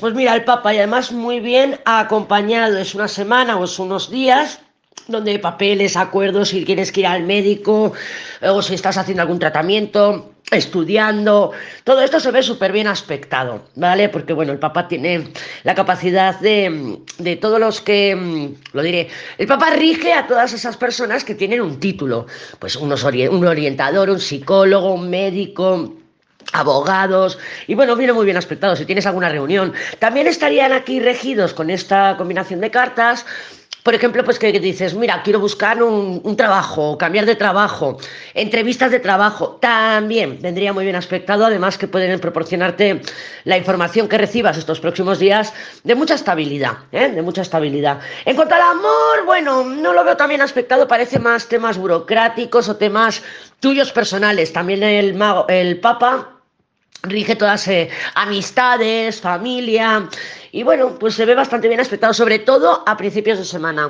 Pues mira, el Papa y además muy bien acompañado, es una semana o es unos días donde papeles, acuerdos, si tienes que ir al médico o si estás haciendo algún tratamiento, estudiando, todo esto se ve súper bien aspectado, ¿vale? Porque bueno, el Papa tiene la capacidad de, de todos los que, mm, lo diré, el Papa rige a todas esas personas que tienen un título, pues unos un orientador, un psicólogo, un médico, abogados y bueno, viene muy bien aspectado si tienes alguna reunión. También estarían aquí regidos con esta combinación de cartas por ejemplo, pues que dices, mira, quiero buscar un, trabajo, cambiar de trabajo, entrevistas de trabajo, también vendría muy bien aspectado, además que pueden proporcionarte la información que recibas estos próximos días de mucha estabilidad, ¿eh? de mucha estabilidad. En cuanto al amor, bueno, no lo veo también aspectado, parece más temas burocráticos o temas tuyos personales. También el, el Papa rige todas eh, amistades, familia y bueno, pues se ve bastante bien aspectado, sobre todo a principios de semana.